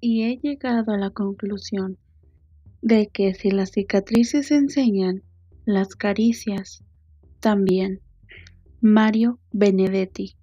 y he llegado a la conclusión de que si las cicatrices enseñan, las caricias también. Mario Benedetti